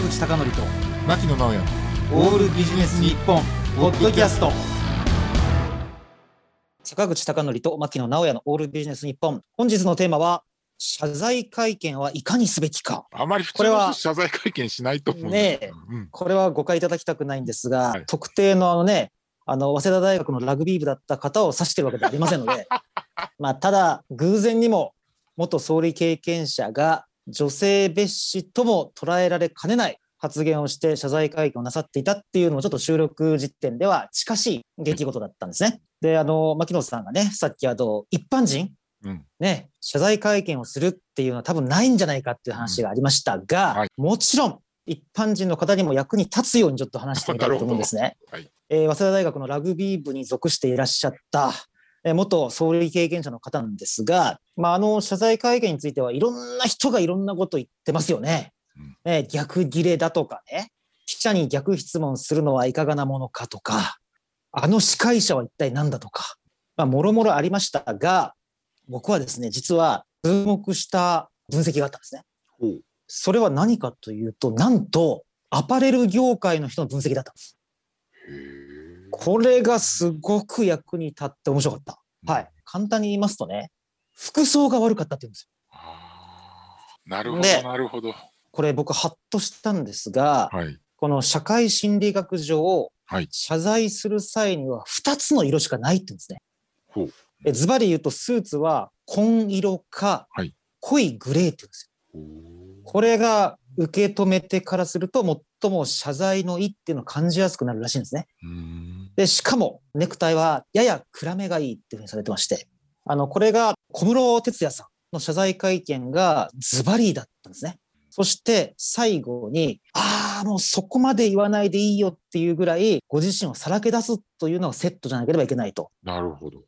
坂口孝則と牧野直哉オールビジネス日本ポッドキャスト。坂口孝則と牧野直哉のオールビジネス日本。本日のテーマは謝罪会見はいかにすべきか。あまり普通のこれは人謝罪会見しないと思う。ねうん。これは誤解いただきたくないんですが、はい。特定のあのねあの早稲田大学のラグビー部だった方を指してるわけではありませんのでまあただ偶然にも元総理経験者が女性蔑視とも捉えられかねない発言をして謝罪会見をなさっていたっていうのもちょっと収録時点では近しい出来事だったんですね。であの牧野さんがねさっきあの一般人？うん。ね、謝罪会見をするっていうのは多分ないんじゃないかっていう話がありましたが、うんはい。もちろん一般人の方にも役に立つようにちょっと話してみたいと思うんですね。はい。えー早稲田大学のラグビー部に属していらっしゃった、えー元総理経験者の方なんですが、まあ、あの謝罪会見についてはいろんな人がいろんなこと言ってますよね。うんね逆ギレだとかね記者に逆質問するのはいかがなものかとかあの司会者は一体何だとか、まあ、もろもろありましたが僕はですね実は注目した分析があったんですね。それは何かというとなんとアパレル業界の人の分析だったんです。これがすごく役に立って面白かった。うんはい。簡単に言いますとね、服装が悪かったって言うんですよ。なるほどでなるほどこれ僕ハッとしたんですが、はいこの社会心理学上、はい謝罪する際には2つの色しかないって言うんですね。ほうえズバリ言うとスーツは紺色かはい濃いグレーって言うんですよ。これが受け止めてからすると最も謝罪の意っていうのを感じやすくなるらしいんですね。うーんで、しかもネクタイはやや暗めがいいっていうふうにされてまして、あの、これが小室哲哉さんの謝罪会見がズバリだったんですね。そして最後に、ああ、もうそこまで言わないでいいよっていうぐらい、ご自身をさらけ出すというのがセットじゃなければいけないと。なるほど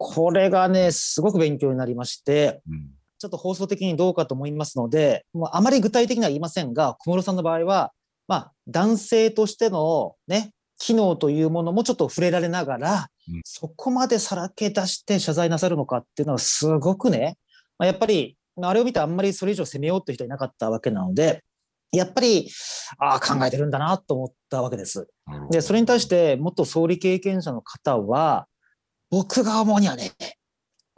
これがね、すごく勉強になりまして、うんちょっと放送的にどうかと思いますので、もうあまり具体的には言いませんが、小室さんの場合は、まあ、男性としてのね、機能というものもちょっと触れられながら、うん。そこまでさらけ出して謝罪なさるのかっていうのはすごくね、まあ、やっぱり、あれを見てあんまりそれ以上責めようという人いなかったわけなので、やっぱり、ああ、考えてるんだなと思ったわけです。で、それに対して元総理経験者の方は、僕が思うにはね、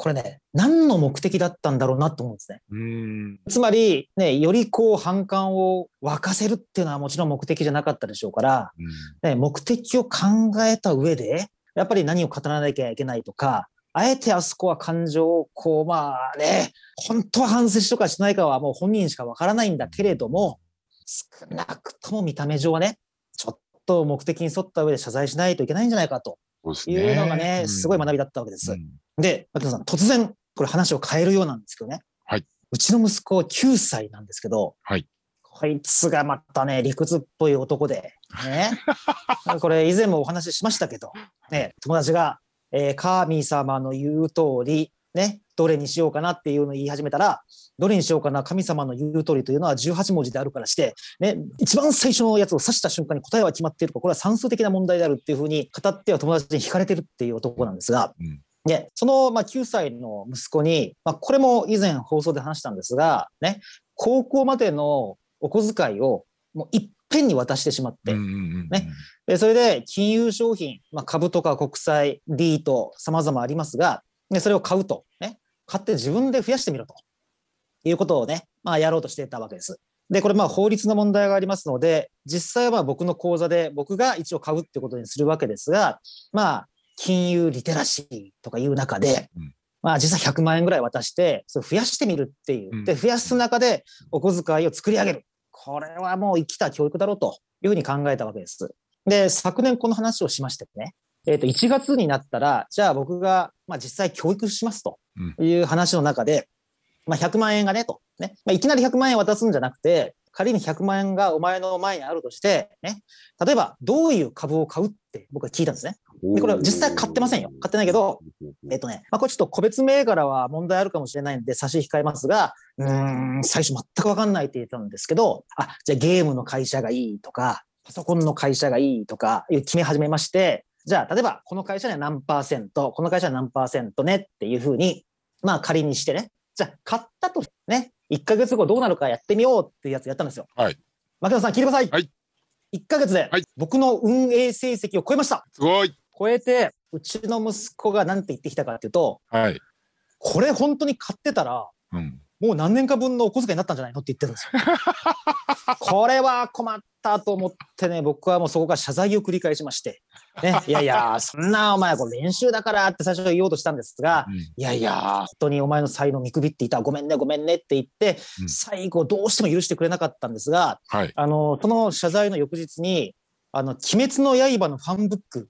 これね、何の目的だったんだろうなと思うんですね。つまり、ね、よりこう反感を沸かせるっていうのはもちろん目的じゃなかったでしょうから、うん。ね、目的を考えた上で、やっぱり何を語らなきゃいけないとか、あえてあそこは感情をこう、まあね、本当は反省しとかしないかはもう本人しかわからないんだけれども、少なくとも見た目上はね、ちょっと目的に沿った上で謝罪しないといけないんじゃないかというのがね、うん。すごい学びだったわけです。うんで、牧野さん、突然、これ話を変えるようなんですけどね。はい。うちの息子9歳なんですけど、はい。こいつがまたね、理屈っぽい男で、ね。これ以前もお話ししましたけど、ね、友達が、えー神様の言う通り、ね、どれにしようかなっていうのを言い始めたら、どれにしようかな、神様の言う通りというのは18文字であるからして、ね、一番最初のやつを指した瞬間に答えは決まっているか、これは算数的な問題であるっていうふうに語っては友達に惹かれてるっていう男なんですが、うんで、その、まあ、9歳の息子に、まあ、これも以前放送で話したんですが、ね、高校までのお小遣いをもういっぺんに渡してしまって、ね。でそれで金融商品、まあ、株とか国債、リート、様々ありますが、でそれを買うと、ね、買って自分で増やしてみろと。いうことをね、まあ、やろうとしていたわけです。で、これまあ法律の問題がありますので、実際はまあ僕の口座で僕が一応買うってことにするわけですが、まあ、金融リテラシーとかいう中で、うんまあ実際100万円ぐらい渡して、それを増やしてみるっていう。で、うん増やす中でお小遣いを作り上げる。これはもう生きた教育だろうというふうに考えたわけです。で、昨年この話をしましてね、えっ、と、1月になったら、じゃあ僕が、まあ実際教育しますという話の中で、まあ100万円がね、と。ね。まあいきなり100万円渡すんじゃなくて、仮に100万円がお前の前にあるとして、ね。例えば、どういう株を買うって僕は聞いたんですね。でこれ実際買ってませんよ買ってないけどえっ、とね、まあ、これちょっと個別銘柄は問題あるかもしれないんで差し控えますが、うーん、最初全くわかんないって言ってたんですけど、あ、じゃあゲームの会社がいいとか、パソコンの会社がいいとか、決め始めまして、じゃあ、例えば、この会社には何パーセント、この会社は何パーセントねっていうふうに、まあ仮にしてね、じゃあ、買ったとね、1ヶ月後どうなるかやってみようっていうやつやったんですよ。はい牧野さん聞いてください。はい。1ヶ月ではい僕の運営成績を超えました。すごい。超えて、うちの息子が何て言ってきたかっていうと、はい。これ本当に買ってたら、うん。もう何年か分のお小遣いになったんじゃないのって言ってるんですよ。これは困ったと思ってね、僕はもうそこから謝罪を繰り返しまして、ね、いやいや、そんなお前これ練習だからって最初は言おうとしたんですが、うんいやいや、本当にお前の才能見くびっていた、ごめんね、ごめんねって言って、うん最後どうしても許してくれなかったんですが、はい。あの、その謝罪の翌日に、あの、鬼滅の刃のファンブック、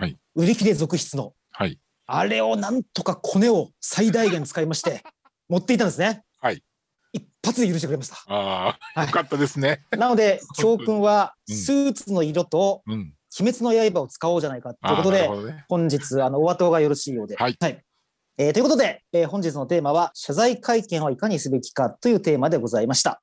はい売り切れ続出の、はい。あれをなんとかコネを最大限使いまして、持っていたんですね。はい。一発で許してくれました。あはあ、いよかったですね。なので、教訓は、うんスーツの色とうん。鬼滅の刃を使おうじゃないかということでね。本日、あの、お後がよろしいようで。はいえーということで、えー本日のテーマは、謝罪会見をいかにすべきかというテーマでございました。